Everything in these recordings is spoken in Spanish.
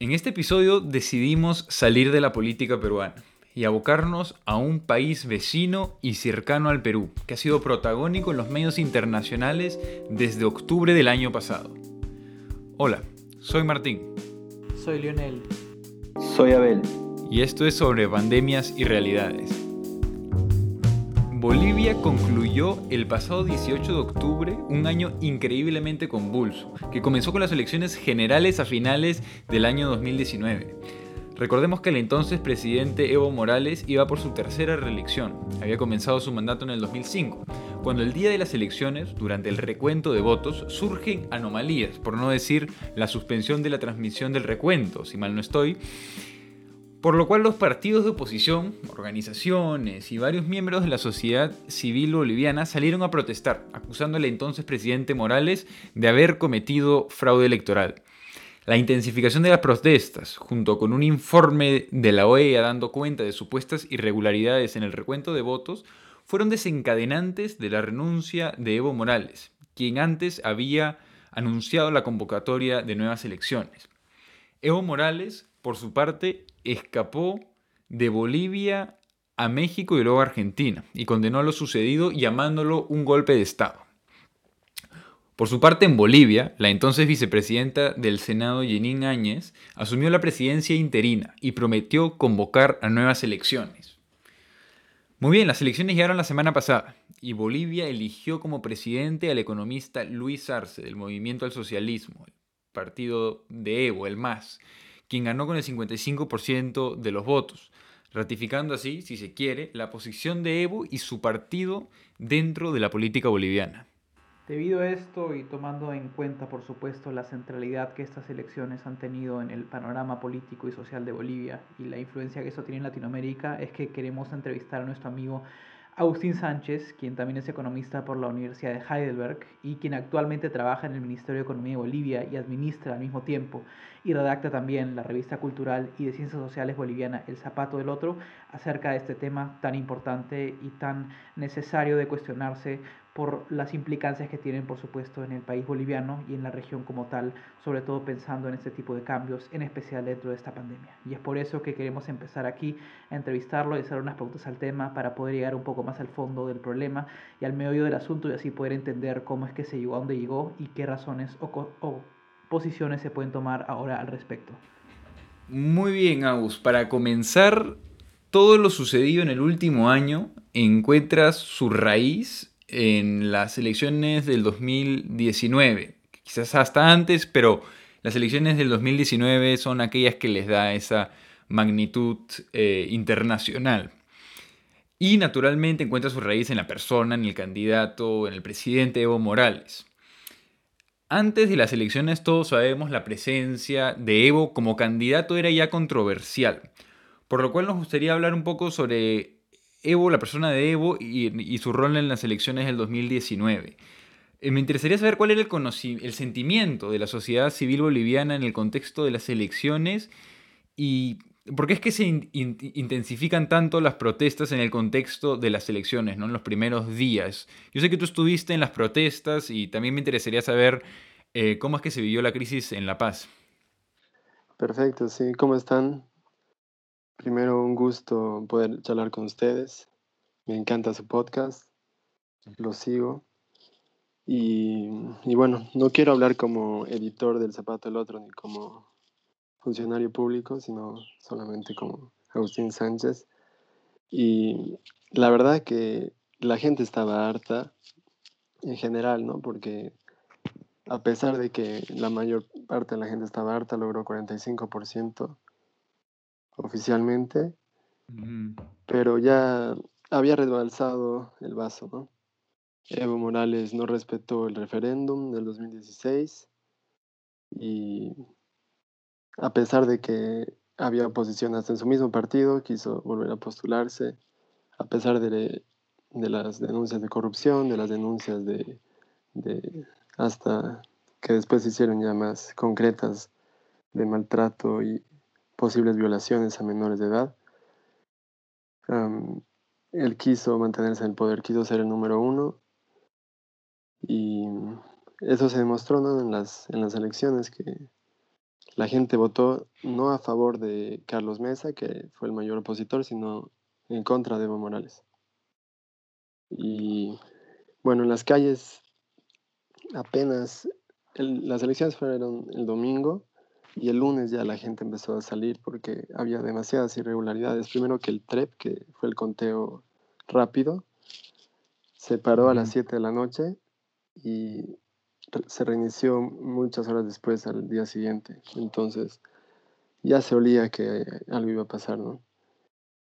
En este episodio decidimos salir de la política peruana y abocarnos a un país vecino y cercano al Perú, que ha sido protagónico en los medios internacionales desde octubre del año pasado. Hola, soy Martín. Soy Lionel. Soy Abel. Y esto es sobre pandemias y realidades. Bolivia concluyó el pasado 18 de octubre un año increíblemente convulso, que comenzó con las elecciones generales a finales del año 2019. Recordemos que el entonces presidente Evo Morales iba por su tercera reelección. Había comenzado su mandato en el 2005, cuando el día de las elecciones, durante el recuento de votos, surgen anomalías, por no decir la suspensión de la transmisión del recuento, si mal no estoy, por lo cual los partidos de oposición, organizaciones y varios miembros de la sociedad civil boliviana salieron a protestar, acusando al entonces presidente Morales de haber cometido fraude electoral. La intensificación de las protestas, junto con un informe de la OEA dando cuenta de supuestas irregularidades en el recuento de votos, fueron desencadenantes de la renuncia de Evo Morales, quien antes había anunciado la convocatoria de nuevas elecciones. Evo Morales, por su parte, escapó de Bolivia a México y luego a Argentina y condenó lo sucedido llamándolo un golpe de Estado. Por su parte, en Bolivia, la entonces vicepresidenta del Senado, Jenín Áñez, asumió la presidencia interina y prometió convocar a nuevas elecciones. Muy bien, las elecciones llegaron la semana pasada y Bolivia eligió como presidente al economista Luis Arce del Movimiento al Socialismo, el partido de Evo, el MAS, quien ganó con el 55% de los votos, ratificando así, si se quiere, la posición de Evo y su partido dentro de la política boliviana. Debido a esto y tomando en cuenta, por supuesto, la centralidad que estas elecciones han tenido en el panorama político y social de Bolivia y la influencia que eso tiene en Latinoamérica, es que queremos entrevistar a nuestro amigo Agustín Sánchez, quien también es economista por la Universidad de Heidelberg y quien actualmente trabaja en el Ministerio de Economía de Bolivia y administra al mismo tiempo y redacta también la revista cultural y de ciencias sociales boliviana El Zapato del Otro acerca de este tema tan importante y tan necesario de cuestionarse por las implicancias que tienen, por supuesto, en el país boliviano y en la región como tal, sobre todo pensando en este tipo de cambios, en especial dentro de esta pandemia. Y es por eso que queremos empezar aquí a entrevistarlo y hacer unas preguntas al tema para poder llegar un poco más al fondo del problema y al medio del asunto y así poder entender cómo es que se llegó a donde llegó y qué razones o, o posiciones se pueden tomar ahora al respecto. Muy bien, Agus. Para comenzar, todo lo sucedido en el último año encuentra su raíz en las elecciones del 2019. Quizás hasta antes, pero las elecciones del 2019 son aquellas que les da esa magnitud eh, internacional. Y naturalmente encuentra su raíz en la persona, en el candidato, en el presidente Evo Morales. Antes de las elecciones todos sabemos la presencia de Evo como candidato era ya controversial, por lo cual nos gustaría hablar un poco sobre Evo, la persona de Evo y, su rol en las elecciones del 2019. Eh, me interesaría saber cuál era el, sentimiento de la sociedad civil boliviana en el contexto de las elecciones y por qué es que se intensifican tanto las protestas en el contexto de las elecciones, ¿no? en los primeros días. Yo sé que tú estuviste en las protestas y también me interesaría saber eh, cómo es que se vivió la crisis en La Paz. Perfecto, sí, ¿cómo están? Primero, un gusto poder charlar con ustedes. Me encanta su podcast, lo sigo. Y, bueno, no quiero hablar como editor del Zapato del Otro ni como funcionario público, sino solamente como Agustín Sánchez. Y la verdad que la gente estaba harta en general, ¿no? Porque a pesar de que la mayor parte de la gente estaba harta, logró 45% oficialmente, pero ya había rebalsado el vaso, ¿no? Evo Morales no respetó el referéndum del 2016 y a pesar de que había oposición hasta en su mismo partido, quiso volver a postularse, a pesar de, las denuncias de corrupción, de las denuncias de, de, hasta que después se hicieron ya más concretas de maltrato y posibles violaciones a menores de edad. él quiso mantenerse en el poder, quiso ser el número uno y eso se demostró en, las, en las elecciones que la gente votó no a favor de Carlos Mesa, que fue el mayor opositor, sino en contra de Evo Morales. Y bueno, en las calles apenas, las elecciones fueron el domingo y el lunes ya la gente empezó a salir porque había demasiadas irregularidades. Primero que el TREP, que fue el conteo rápido, se paró a las 7 de la noche y se reinició muchas horas después al día siguiente. Entonces ya se olía que algo iba a pasar, ¿no?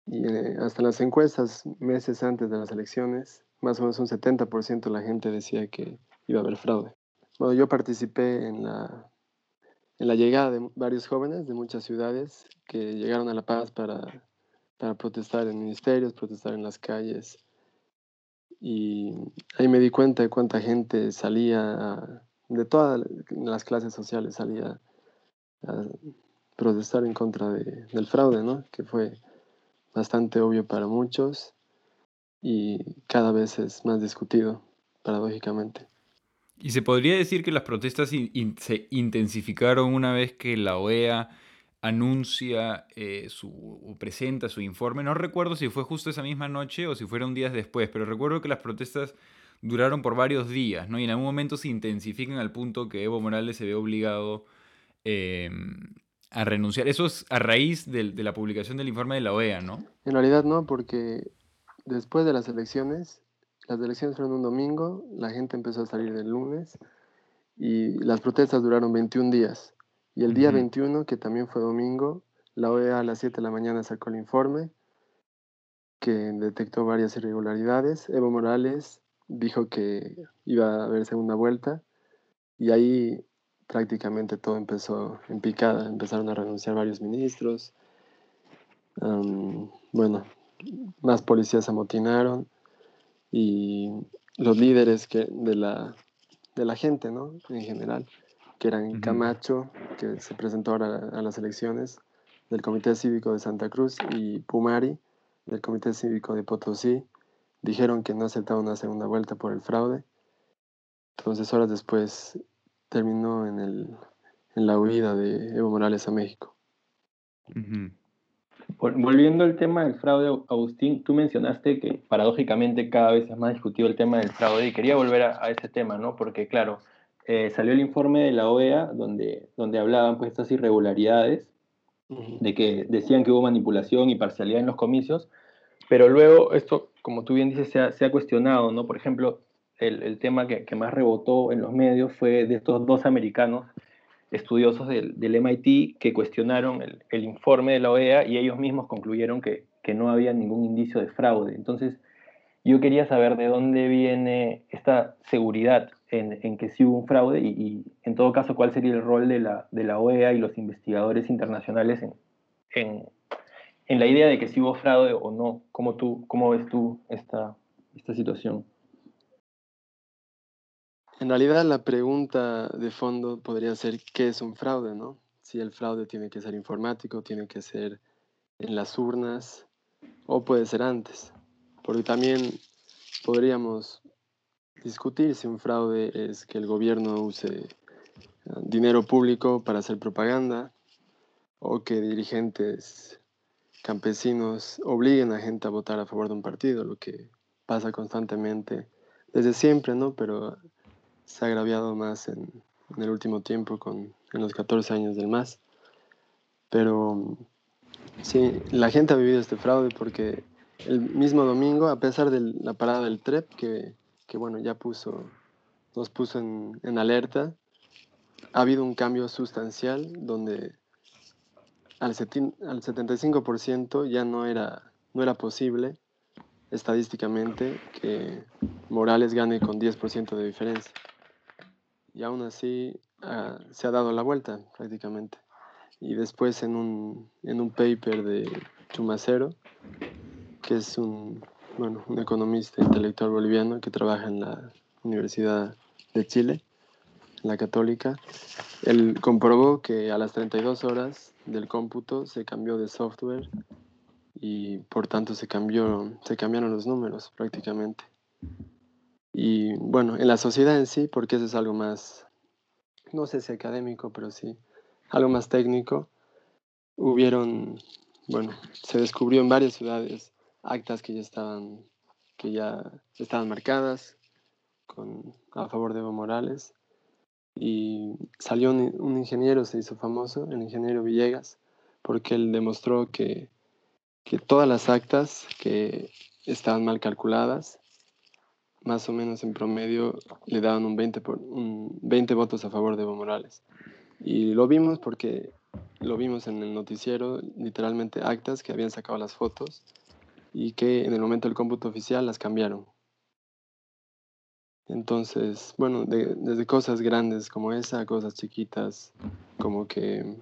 Y eh, hasta las encuestas, meses antes de las elecciones, más o menos un 70% de la gente decía que iba a haber fraude. Bueno, yo participé en la, en la llegada de varios jóvenes de muchas ciudades que llegaron a La Paz para, para protestar en ministerios, protestar en las calles. Y ahí me di cuenta de cuánta gente salía, de todas las clases sociales, salía a protestar en contra de, del fraude, ¿no? Que fue bastante obvio para muchos y cada vez es más discutido, paradójicamente. ¿Y se podría decir que las protestas se intensificaron una vez que la OEA anuncia eh, su, o presenta su informe? No recuerdo si fue justo esa misma noche o si fueron días después, pero recuerdo que las protestas duraron por varios días, ¿no? Y en algún momento se intensifican al punto que Evo Morales se ve obligado em, a renunciar. Eso es a raíz de, la publicación del informe de la OEA, ¿no? En realidad no, porque después de las elecciones, las elecciones fueron un domingo, la gente empezó a salir el lunes y las protestas duraron 21 días. Y el día 21, que también fue domingo, la OEA a las 7 de la mañana sacó el informe que detectó varias irregularidades. Evo Morales dijo que iba a haber segunda vuelta y ahí prácticamente todo empezó en picada, empezaron a renunciar varios ministros, bueno, más policías se amotinaron y los líderes que, de, la, de la gente, ¿no? En general, que eran Camacho, que se presentó ahora a las elecciones, del Comité Cívico de Santa Cruz, y Pumari, del Comité Cívico de Potosí, dijeron que no aceptaban una segunda vuelta por el fraude. Entonces, horas después, terminó en, el, en la huida de Evo Morales a México. Volviendo al tema del fraude, Agustín, tú mencionaste que paradójicamente cada vez es más discutido el tema del fraude y quería volver a, ese tema, ¿no? Porque claro, eh, salió el informe de la OEA donde, donde hablaban pues estas irregularidades, de que decían que hubo manipulación y parcialidad en los comicios, pero luego esto, como tú bien dices, se ha, se ha cuestionado, ¿no? Por ejemplo, el, tema que, más rebotó en los medios fue de estos dos americanos estudiosos del, MIT que cuestionaron el, informe de la OEA y ellos mismos concluyeron que, no había ningún indicio de fraude. Entonces, yo quería saber de dónde viene esta seguridad en, que sí hubo un fraude y, en todo caso, cuál sería el rol de la, OEA y los investigadores internacionales en, la idea de que sí hubo fraude o no. ¿Cómo, tú, cómo ves tú esta situación? En realidad la pregunta de fondo podría ser ¿qué es un fraude? ¿no? Si el fraude tiene que ser informático, tiene que ser en las urnas o puede ser antes. Porque también podríamos discutir si un fraude es que el gobierno use ah, dinero público para hacer propaganda o que dirigentes campesinos obliguen a gente a votar a favor de un partido, lo que pasa constantemente desde siempre, ¿no? Pero se ha agraviado más en, el último tiempo con en los 14 años del MAS. Pero sí, la gente ha vivido este fraude porque el mismo domingo, a pesar de la parada del TREP, que, que bueno, ya puso, nos puso en, en, alerta, ha habido un cambio sustancial donde al, al 75% ya no era, no era posible estadísticamente que Morales gane con 10% de diferencia y aún así ah, se ha dado la vuelta prácticamente. Y después en un, en un paper de Chumacero, que es un, bueno, un economista intelectual boliviano que trabaja en la Universidad de Chile, la católica, él comprobó que a las 32 horas del cómputo se cambió de software y por tanto se, cambió, se cambiaron los números prácticamente. Y bueno, en la sociedad en sí, porque eso es algo más, no sé si académico, pero sí algo más técnico, hubieron, bueno, se descubrió en varias ciudades actas que ya estaban, que ya estaban marcadas con, a favor de Evo Morales y salió un, ingeniero, se hizo famoso, el ingeniero Villegas, porque él demostró que, que todas las actas que estaban mal calculadas, más o menos en promedio le daban un 20, por, un 20 votos a favor de Evo Morales. Y lo vimos porque lo vimos en el noticiero, literalmente actas que habían sacado las fotos y que en el momento del cómputo oficial las cambiaron. Entonces, bueno, de, desde cosas grandes como esa, cosas chiquitas, como que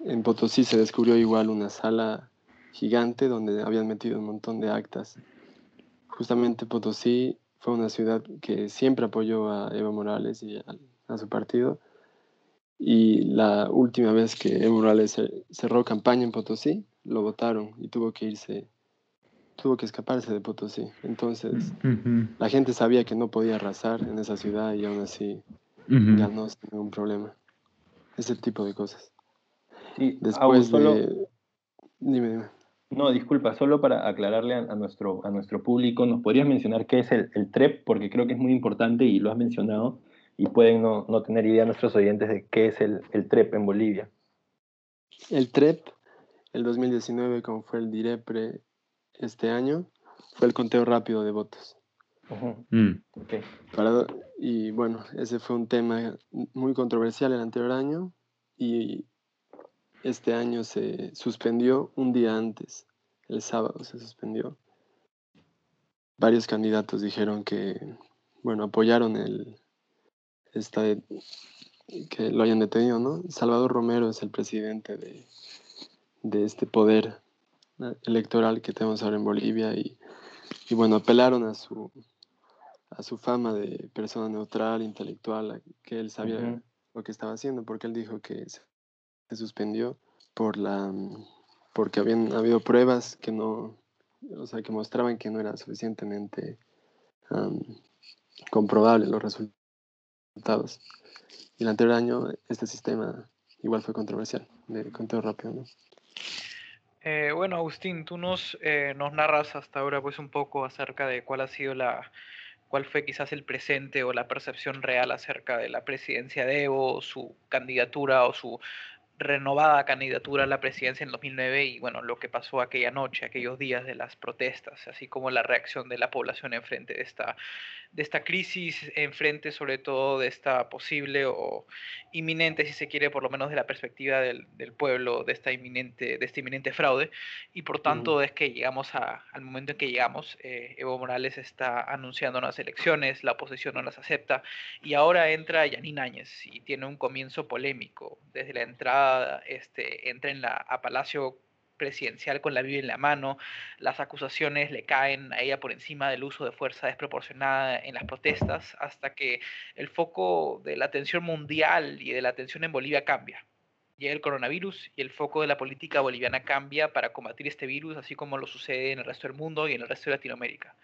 en Potosí se descubrió igual una sala gigante donde habían metido un montón de actas. Justamente Potosí fue una ciudad que siempre apoyó a Evo Morales y a, a su partido. Y la última vez que Evo Morales cerró campaña en Potosí, lo votaron y tuvo que irse tuvo que escaparse de Potosí. Entonces, la gente sabía que no podía arrasar en esa ciudad y aún así ganó sin ningún problema. Ese tipo de cosas. Sí, Después de... Dime, dime. No, disculpa, solo para aclararle a, a, nuestro, a nuestro público, ¿nos podrías mencionar qué es el, el, TREP? Porque creo que es muy importante y lo has mencionado y pueden no, no tener idea nuestros oyentes de qué es el, el TREP en Bolivia. El TREP, el 2019, como fue el DIREPRE este año fue el conteo rápido de votos. Uh -huh. mm. okay. Para, y bueno, ese fue un tema muy controversial el anterior año y este año se suspendió un día antes, el sábado se suspendió. Varios candidatos dijeron que, bueno, apoyaron el, esta, que lo hayan detenido, ¿no? Salvador Romero es el presidente de, de este poder electoral que tenemos ahora en Bolivia y, y, bueno, apelaron a su, a su fama de persona neutral, intelectual, que él sabía uh -huh. lo que estaba haciendo, porque él dijo que se, se suspendió por la, porque habían habido pruebas que no, o sea, que mostraban que no era suficientemente um, comprobable los resultados. Y el anterior año este sistema igual fue controversial, de conteo rápido, ¿no? Eh, bueno, Agustín, tú nos, eh, nos narras hasta ahora pues un poco acerca de cuál ha sido la, cuál fue quizás el presente o la percepción real acerca de la presidencia de Evo, su candidatura o su renovada candidatura a la presidencia en 2009 y bueno, lo que pasó aquella noche, aquellos días de las protestas, así como la reacción de la población en frente de esta, de esta crisis, en frente sobre todo de esta posible o inminente, si se quiere, por lo menos de la perspectiva del, del pueblo, de, esta inminente, de este inminente fraude. Y por tanto uh -huh. es que llegamos a, al momento en que llegamos, eh, Evo Morales está anunciando unas elecciones, la oposición no las acepta y ahora entra Yanín Áñez y tiene un comienzo polémico desde la entrada este, entra en la, a Palacio presidencial con la Biblia en la mano, las acusaciones le caen a ella por encima del uso de fuerza desproporcionada en las protestas, hasta que el foco de la atención mundial y de la atención en Bolivia cambia. Llega el coronavirus y el foco de la política boliviana cambia para combatir este virus, así como lo sucede en el resto del mundo y en el resto de Latinoamérica.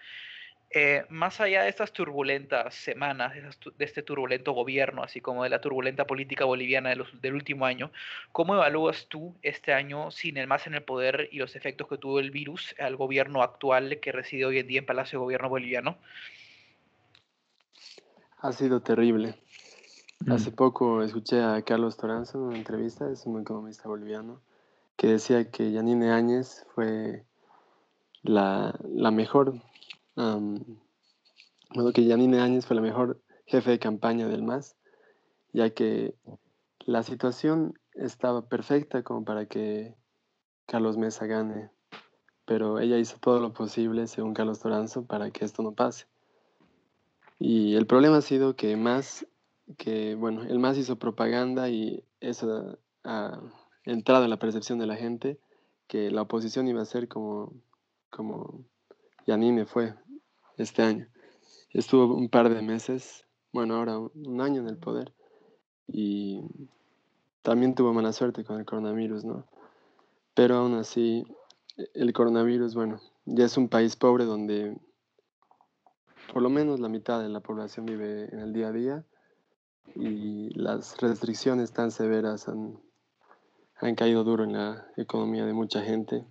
Eh, más allá de estas turbulentas semanas, de, este turbulento gobierno, así como de la turbulenta política boliviana de los, del último año, ¿cómo evalúas tú este año sin el más en el poder y los efectos que tuvo el virus al gobierno actual que reside hoy en día en Palacio de Gobierno boliviano? Ha sido terrible. Mm. Hace poco escuché a Carlos Toranzo en una entrevista, es un economista boliviano, que decía que Yanine Áñez fue la, la mejor Um, bueno, que Yanine Áñez fue la mejor jefe de campaña del MAS, ya que la situación estaba perfecta como para que Carlos Mesa gane, pero ella hizo todo lo posible, según Carlos Toranzo, para que esto no pase. Y el problema ha sido que más, que bueno, el MAS hizo propaganda y eso ha entrado en la percepción de la gente que la oposición iba a ser como, como Yanine fue este año. Estuvo un par de meses, bueno, ahora un año en el poder y también tuvo mala suerte con el coronavirus, ¿no? Pero aún así, el coronavirus, bueno, ya es un país pobre donde por lo menos la mitad de la población vive en el día a día y las restricciones tan severas han, han caído duro en la economía de mucha gente.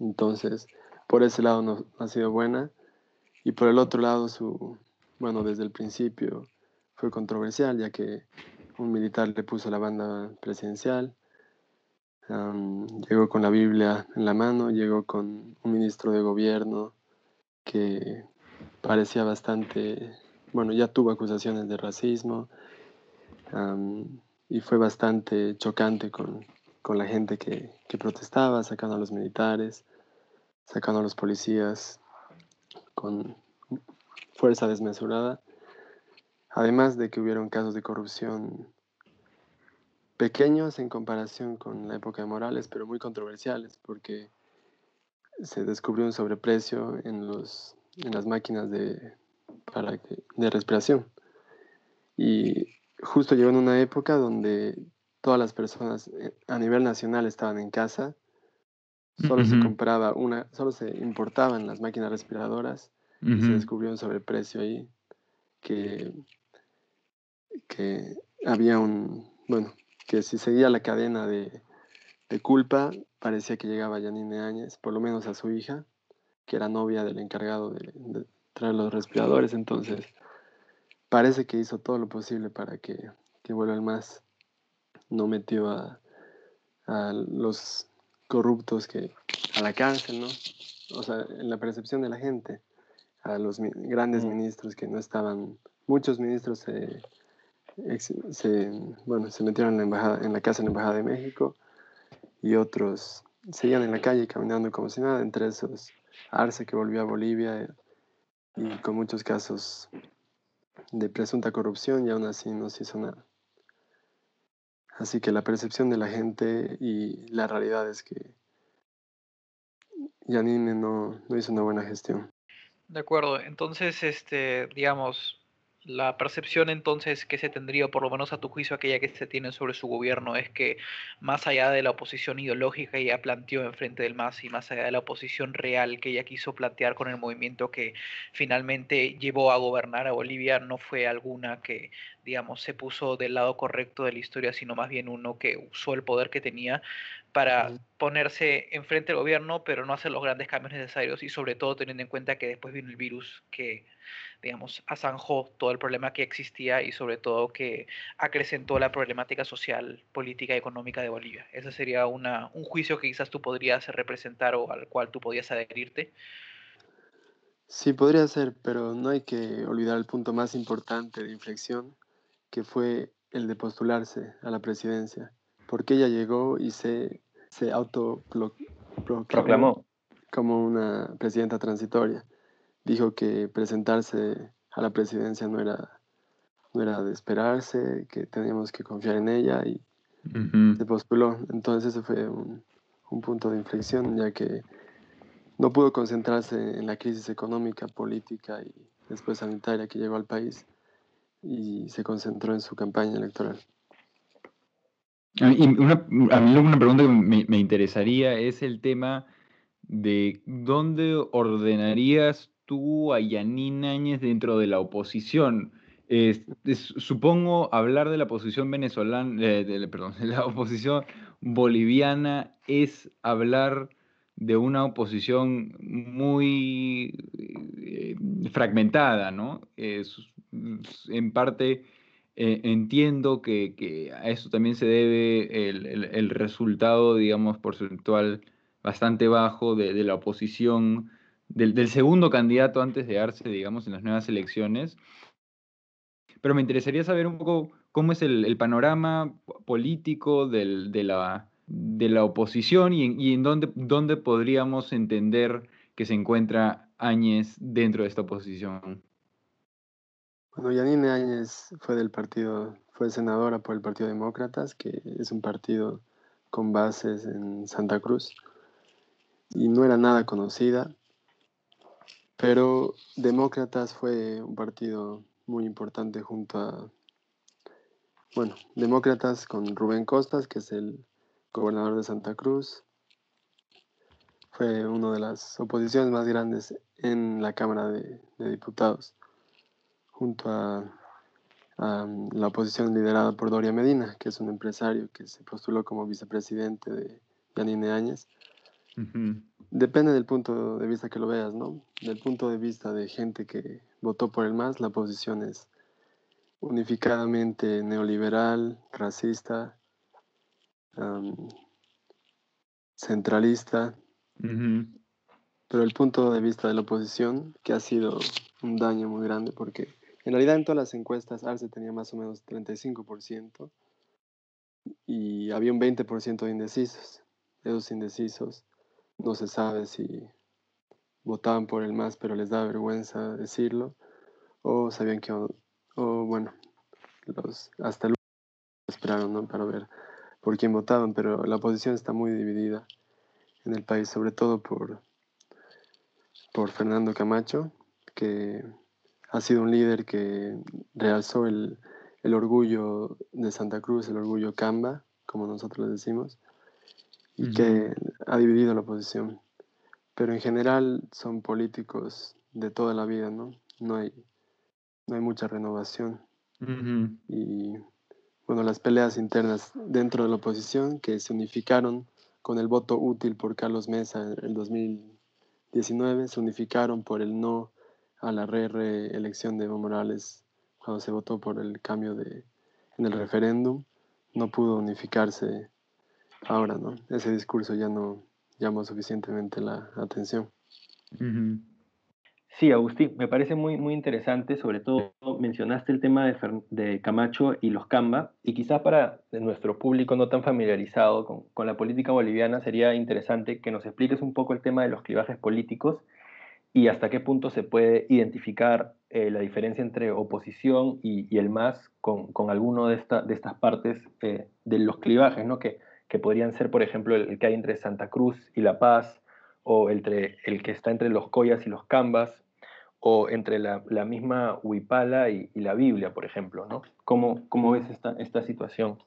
Entonces, por ese lado no ha sido buena. Y por el otro lado, su, bueno, desde el principio fue controversial, ya que un militar le puso la banda presidencial, llegó con la Biblia en la mano, llegó con un ministro de gobierno que parecía bastante, bueno, ya tuvo acusaciones de racismo y fue bastante chocante con, con la gente que, que, protestaba, sacando a los militares, sacando a los policías con fuerza desmesurada. Además de que hubieron casos de corrupción pequeños en comparación con la época de Morales, pero muy controversiales, porque se descubrió un sobreprecio en, los, en las máquinas de, para de respiración. Y justo llegó en una época donde todas las personas eh, a nivel nacional estaban en casa, solo se compraba una, solo se importaban las máquinas respiradoras y se descubrió un sobreprecio ahí que que había un, bueno, que si seguía la cadena de, culpa, parecía que llegaba Janine Áñez, por lo menos a su hija, que era novia del encargado de, traer los respiradores, entonces parece que hizo todo lo posible para que, que vuelva el más. No metió a, a los corruptos que a la cárcel, ¿no? O sea, en la percepción de la gente, a los grandes ministros que no estaban, muchos ministros se se, bueno, se metieron en la, embajada, en la casa de la Embajada de México y otros seguían en la calle caminando como si nada, entre esos Arce que volvió a Bolivia y con muchos casos de presunta corrupción y aún así no se hizo nada. Así que la percepción de la gente y la realidad es que Yanine no, no hizo una buena gestión. De acuerdo, entonces, este, digamos, la percepción entonces que se tendría, por lo menos a tu juicio, aquella que se tiene sobre su gobierno, es que más allá de la oposición ideológica que ella planteó enfrente del MAS y más allá de la oposición real que ella quiso plantear con el movimiento que finalmente llevó a gobernar a Bolivia, no fue alguna que, digamos, se puso del lado correcto de la historia, sino más bien uno que usó el poder que tenía para ponerse enfrente del gobierno, pero no hacer los grandes cambios necesarios y sobre todo teniendo en cuenta que después vino el virus que digamos, azanjó todo el problema que existía y sobre todo que acrecentó la problemática social, política y económica de Bolivia. Ese sería una, un juicio que quizás tú podrías representar o al cual tú podías adherirte. Sí, podría ser, pero no hay que olvidar el punto más importante de inflexión, que fue el de postularse a la presidencia, porque ella llegó y se, se autoproclamó como una presidenta transitoria dijo que presentarse a la presidencia no era, no era de esperarse, que teníamos que confiar en ella y se postuló. Entonces fue un, un, punto de inflexión, ya que no pudo concentrarse en la crisis económica, política y después sanitaria que llegó al país y se concentró en su campaña electoral. Mí una, a mí una pregunta que me, me interesaría es el tema de dónde ordenarías tú a Yanina Áñez dentro de la oposición. supongo hablar de la oposición venezolana, eh, perdón, de la oposición boliviana es hablar de una oposición muy eh, fragmentada, ¿no? en parte eh, entiendo que, a eso también se debe el, resultado, digamos, porcentual bastante bajo de, de la oposición del, segundo candidato antes de darse, digamos, en las nuevas elecciones. Pero me interesaría saber un poco cómo es el, panorama político de, la, de la oposición y, en dónde, dónde podríamos entender que se encuentra Áñez dentro de esta oposición. Bueno, Yanine Áñez fue del partido, fue senadora por el Partido Demócratas, que es un partido con bases en Santa Cruz, y no era nada conocida. Pero Demócratas fue un partido muy importante junto a, bueno, Demócratas con Rubén Costas, que es el gobernador de Santa Cruz. Fue una de las oposiciones más grandes en la Cámara de, Diputados, junto a la oposición liderada por Doria Medina, que es un empresario que se postuló como vicepresidente de Yanine Áñez. Depende del punto de vista que lo veas, ¿no? Del punto de vista de gente que votó por el MAS, la oposición es unificadamente neoliberal, racista, centralista. Pero el punto de vista de la oposición, que ha sido un daño muy grande, porque en realidad en todas las encuestas Arce tenía más o menos 35% y había un 20% de indecisos. Esos indecisos no se sabe si votaban por el MAS pero les da vergüenza decirlo o sabían que o, bueno los hasta el esperaron ¿no? para ver por quién votaban pero la oposición está muy dividida en el país sobre todo por por Fernando Camacho que ha sido un líder que realzó el, el orgullo de Santa Cruz el orgullo Camba como nosotros le decimos y que ha dividido la oposición. Pero en general son políticos de toda la vida, ¿no? No hay, no hay mucha renovación. Y bueno, las peleas internas dentro de la oposición que se unificaron con el voto útil por Carlos Mesa en el 2019, se unificaron por el no a la reelección de Evo Morales cuando se votó por el cambio de, en el referéndum, no pudo unificarse ahora, ¿no? Ese discurso ya no llamó suficientemente la atención. Sí, Agustín, me parece muy, muy interesante, sobre todo mencionaste el tema de, de Camacho y los Camba, y quizás para nuestro público no tan familiarizado con, con, la política boliviana sería interesante que nos expliques un poco el tema de los clivajes políticos y hasta qué punto se puede identificar eh, la diferencia entre oposición y, y el MAS con, con alguno de, esta, de estas partes eh, de los clivajes, ¿no? Que, que podrían ser, por ejemplo, el, que hay entre Santa Cruz y La Paz, o entre, el que está entre los Coyas y los Cambas, o entre la, misma Huipala y, la Biblia, por ejemplo, ¿no? ¿Cómo, cómo ves esta, esta situación?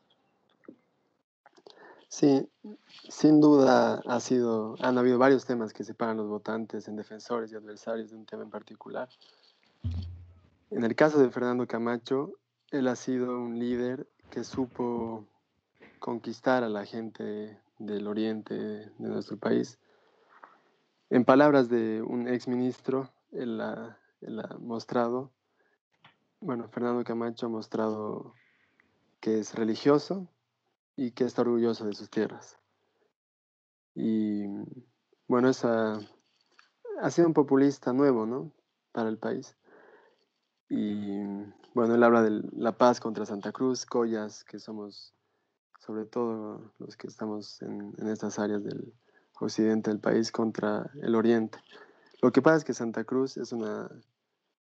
Sí, sin duda ha sido, han habido varios temas que separan los votantes en defensores y adversarios de un tema en particular. En el caso de Fernando Camacho, él ha sido un líder que supo conquistar a la gente del oriente de nuestro país. En palabras de un exministro, él ha, él ha mostrado, bueno, Fernando Camacho ha mostrado que es religioso y que está orgulloso de sus tierras. Y bueno, esa ha sido un populista nuevo, ¿no? Para el país. Y bueno, él habla de la paz contra Santa Cruz, Collas, que somos sobre todo los que estamos en, estas áreas del occidente del país contra el oriente. Lo que pasa es que Santa Cruz es una,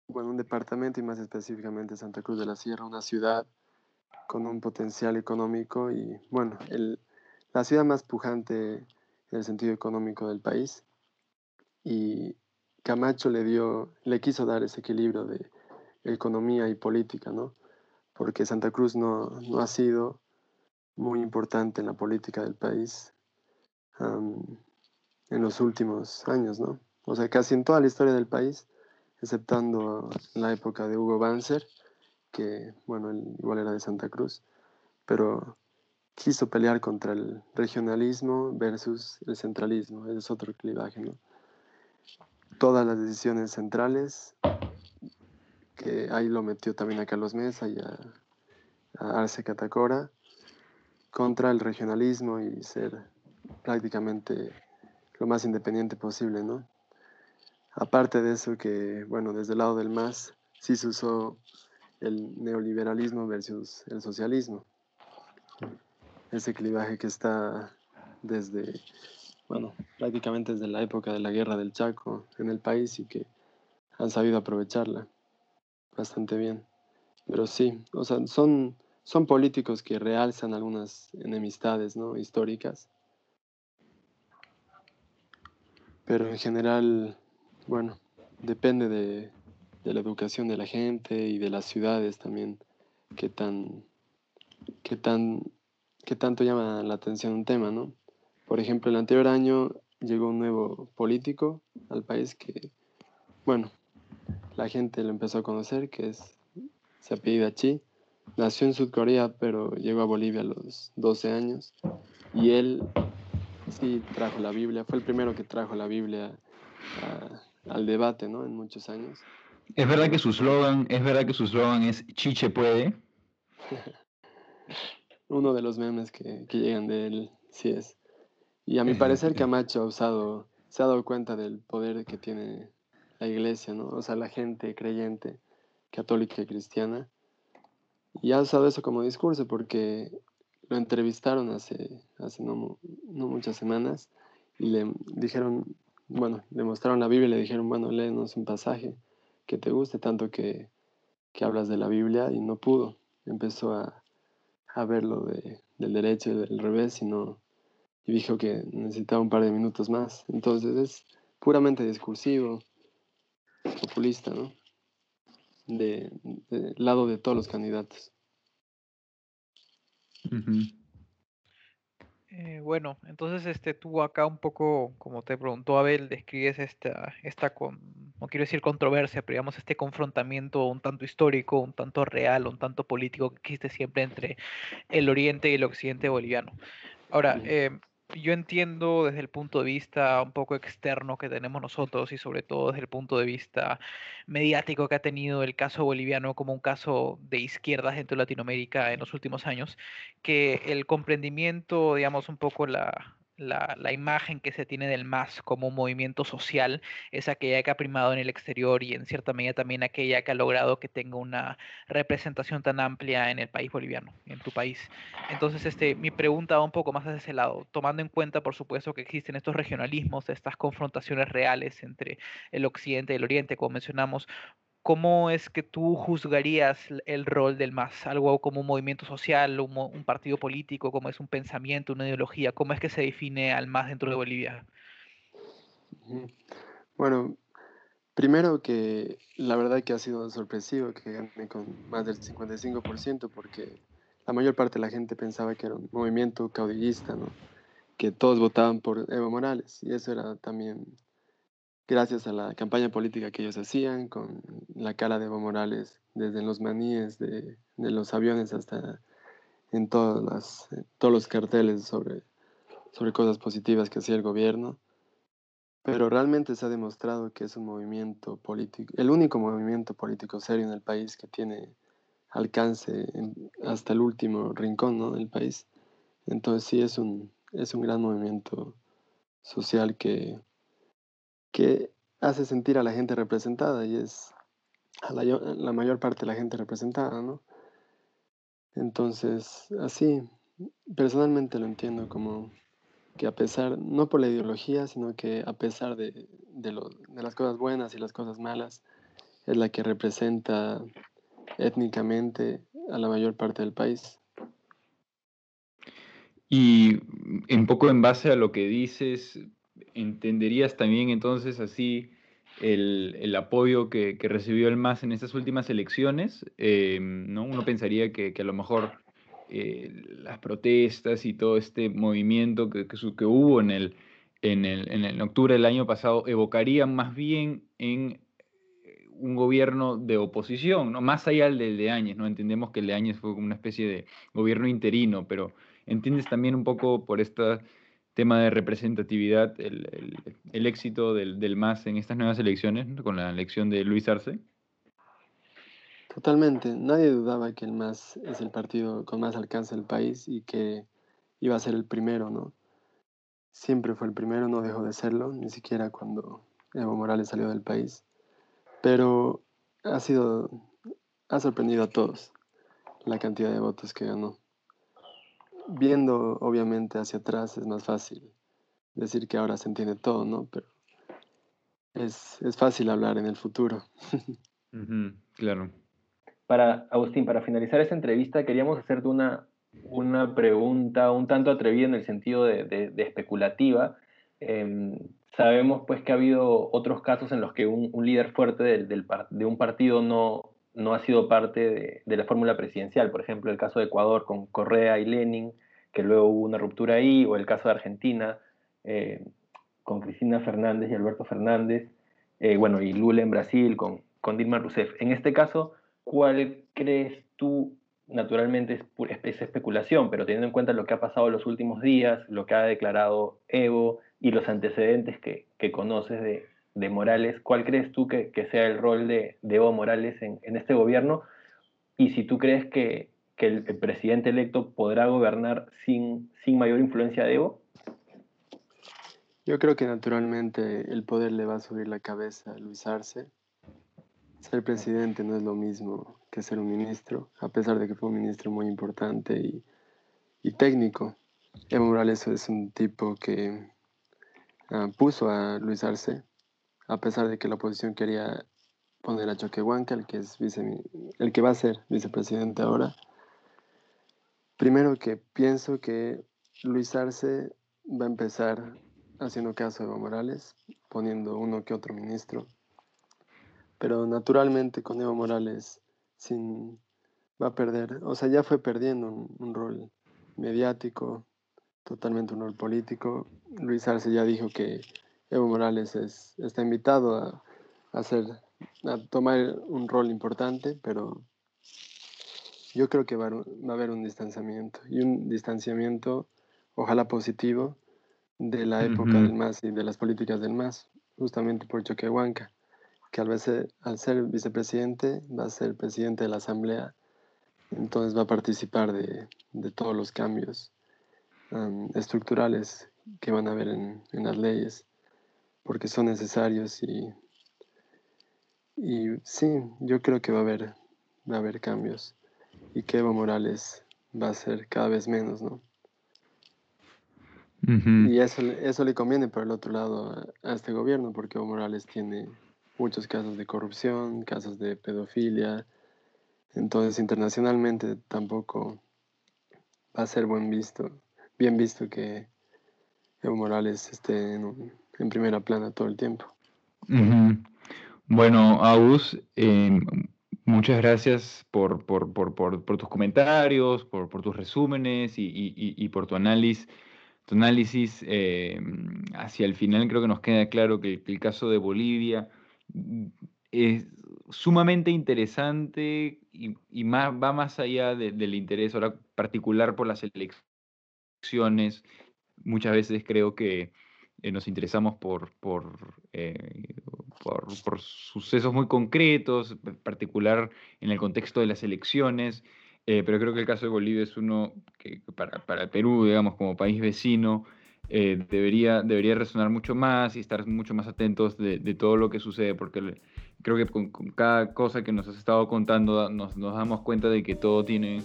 bueno, un departamento y más específicamente Santa Cruz de la Sierra, una ciudad con un potencial económico y, bueno, el, la ciudad más pujante en el sentido económico del país. Y Camacho le dio, le quiso dar ese equilibrio de economía y política, ¿no? Porque Santa Cruz no, no ha sido muy importante en la política del país en los últimos años, ¿no? O sea, casi en toda la historia del país, exceptando la época de Hugo Banzer, que, bueno, igual era de Santa Cruz, pero quiso pelear contra el regionalismo versus el centralismo, es otro clivaje, ¿no? Todas las decisiones centrales, que ahí lo metió también a Carlos Mesa y a Arce Catacora, contra el regionalismo y ser prácticamente lo más independiente posible, ¿no? Aparte de eso que, bueno, desde el lado del MAS sí se usó el neoliberalismo versus el socialismo. Ese clivaje que está desde, bueno, prácticamente desde la época de la guerra del Chaco en el país y que han sabido aprovecharla bastante bien. Pero sí, o sea, son son políticos que realzan algunas enemistades ¿no? históricas. Pero en general, bueno, depende de, la educación de la gente y de las ciudades también, qué tan, qué tan, qué tanto llama la atención un tema, ¿no? Por ejemplo, el anterior año llegó un nuevo político al país que, bueno, la gente lo empezó a conocer, que es se apellida Chi. Nació en Sudcorea, pero llegó a Bolivia a los 12 años. Y él sí trajo la Biblia, fue el primero que trajo la Biblia al debate, ¿no? En muchos años. Es verdad que su slogan, es verdad que su slogan es Chiche puede. Uno de los memes que, que, llegan de él, sí es. Y a mi parecer Camacho ha usado, se ha dado cuenta del poder que tiene la iglesia, ¿no? O sea, la gente creyente, católica y cristiana. Y ha usado eso como discurso porque lo entrevistaron hace, hace no, no muchas semanas y le dijeron, bueno, le mostraron la Biblia y le dijeron, bueno, léenos un pasaje que te guste tanto que, que hablas de la Biblia y no pudo. Empezó a, a verlo de, del derecho y del revés y, no, y dijo que necesitaba un par de minutos más. Entonces es puramente discursivo, populista, ¿no? De, lado de todos los candidatos. Eh, bueno, entonces este, tú acá un poco, como te preguntó Abel, describes esta, esta con, no quiero decir controversia, pero digamos este confrontamiento un tanto histórico, un tanto real, un tanto político que existe siempre entre el oriente y el occidente boliviano. Ahora, eh, yo entiendo desde el punto de vista un poco externo que tenemos nosotros y sobre todo desde el punto de vista mediático que ha tenido el caso boliviano como un caso de izquierdas dentro de Latinoamérica en los últimos años, que el comprendimiento, digamos, un poco la, la, imagen que se tiene del MAS como movimiento social es aquella que ha primado en el exterior y en cierta medida también aquella que ha logrado que tenga una representación tan amplia en el país boliviano, en tu país. Entonces, este, mi pregunta va un poco más hacia ese lado, tomando en cuenta, por supuesto, que existen estos regionalismos, estas confrontaciones reales entre el occidente y el oriente, como mencionamos, ¿cómo es que tú juzgarías el rol del MAS? Algo como un movimiento social, un, partido político, como es un pensamiento, una ideología, ¿cómo es que se define al MAS dentro de Bolivia? Bueno, primero que la verdad que ha sido sorpresivo que gane con más del 55% porque la mayor parte de la gente pensaba que era un movimiento caudillista, ¿no? Que todos votaban por Evo Morales y eso era también gracias a la campaña política que ellos hacían, con la cara de Evo Morales, desde los maníes de, los aviones hasta en todas las, todos los carteles sobre, sobre cosas positivas que hacía el gobierno. Pero realmente se ha demostrado que es un movimiento político, el único movimiento político serio en el país que tiene alcance hasta el último rincón del país. Entonces sí es un, es un gran movimiento social que, que hace sentir a la gente representada y es a la, mayor parte de la gente representada, ¿no? Entonces, así, personalmente lo entiendo como que a pesar, no por la ideología, sino que a pesar de, de, las cosas buenas y las cosas malas, es la que representa étnicamente a la mayor parte del país. Y un poco en base a lo que dices, entenderías también entonces así el, apoyo que, recibió el MAS en estas últimas elecciones. Eh, ¿no? Uno pensaría que, a lo mejor eh, las protestas y todo este movimiento que, que, hubo en el, en, el, en octubre del año pasado evocarían más bien en un gobierno de oposición, ¿no? más allá del de Áñez, ¿no? Entendemos que el de Áñez fue como una especie de gobierno interino, pero entiendes también un poco por esta tema de representatividad, el, éxito del, del, MAS en estas nuevas elecciones, con la elección de Luis Arce? Totalmente. Nadie dudaba que el MAS es el partido con más alcance del país y que iba a ser el primero, ¿no? Siempre fue el primero, no dejó de serlo, ni siquiera cuando Evo Morales salió del país. Pero ha sido, ha sorprendido a todos la cantidad de votos que ganó viendo obviamente hacia atrás es más fácil decir que ahora se entiende todo, ¿no? Pero es, fácil hablar en el futuro. claro. Para, Agustín, para finalizar esta entrevista queríamos hacerte una, una pregunta un tanto atrevida en el sentido de, especulativa. Em, sabemos pues que ha habido otros casos en los que un, líder fuerte del, de un partido no, no ha sido parte de, la fórmula presidencial. Por ejemplo, el caso de Ecuador con Correa y Lenin, que luego hubo una ruptura ahí, o el caso de Argentina eh, con Cristina Fernández y Alberto Fernández, eh, bueno, y Lula en Brasil con, con Dilma Rousseff. En este caso, ¿cuál crees tú, naturalmente es, especulación, pero teniendo en cuenta lo que ha pasado los últimos días, lo que ha declarado Evo y los antecedentes que, conoces de, Morales, ¿cuál crees tú que, sea el rol de, Evo Morales en, este gobierno? Y si tú crees que, el, presidente electo podrá gobernar sin, sin mayor influencia de Evo. Yo creo que naturalmente el poder le va a subir la cabeza a Luis Arce ser presidente no es lo mismo que ser un ministro, a pesar de que fue un ministro muy importante y, técnico. Evo Morales es un tipo que ah, puso a Luis Arce, a pesar de que la oposición quería poner a Choquehuanca, el que, es el que va a ser vicepresidente ahora. Primero que pienso que Luis Arce va a empezar haciendo caso a Evo Morales, poniendo uno que otro ministro pero naturalmente con Evo Morales sin, va a perder, o sea, ya fue perdiendo un, rol mediático, totalmente un rol político. Luis Arce ya dijo que Evo Morales es, está invitado a, hacer, a tomar un rol importante, pero yo creo que va, a haber un distanciamiento y un distanciamiento, ojalá positivo, de la época del MAS y de las políticas del MAS, justamente por Choquehuanca que al, veces, al ser vicepresidente va a ser presidente de la Asamblea, entonces va a participar de, todos los cambios estructurales que van a haber en, las leyes, porque son necesarios y, y sí, yo creo que va a haber, va a haber cambios y que Evo Morales va a ser cada vez menos, ¿no? Y eso, eso le conviene por el otro lado a, a este gobierno, porque Evo Morales tiene muchos casos de corrupción, casos de pedofilia. Entonces, internacionalmente tampoco va a ser buen visto, bien visto que Evo Morales esté en, primera plana todo el tiempo. Bueno, Agus, em, muchas gracias por, tus comentarios, por, tus resúmenes y, por tu análisis. Tu análisis em, hacia el final creo que nos queda claro que el caso de Bolivia es sumamente interesante y, más, va más allá del interés ahora particular por las elecciones. Muchas veces creo que eh, nos interesamos por, eh, por, por, sucesos muy concretos, en particular en el contexto de las elecciones, eh, pero creo que el caso de Bolivia es uno que para, para Perú, digamos, como país vecino, eh, debería, debería resonar mucho más y estar mucho más atentos de, todo lo que sucede, porque creo que con, cada cosa que nos has estado contando nos, damos cuenta de que todo tiene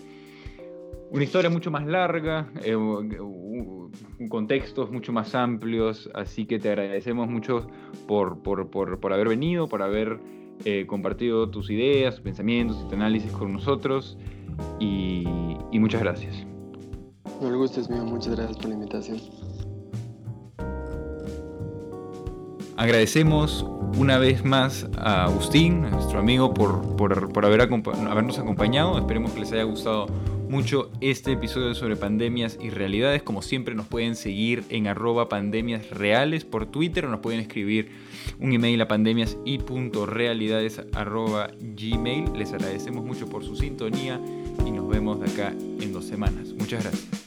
una historia mucho más larga, eh, un, contextos mucho más amplios, así que te agradecemos mucho por, por, por, haber venido, por haber eh, compartido tus ideas, tus pensamientos y tu análisis con nosotros y, y muchas gracias. No, el gusto es mío, muchas gracias por la invitación. Agradecemos una vez más a Agustín, nuestro amigo, por, por, haber habernos acompañado. Esperemos que les haya gustado mucho este episodio sobre pandemias y realidades. Como siempre nos pueden seguir en arroba pandemias reales por Twitter o nos pueden escribir un email a pandemias y arroba gmail. Les agradecemos mucho por su sintonía y nos vemos de acá en dos semanas. Muchas gracias.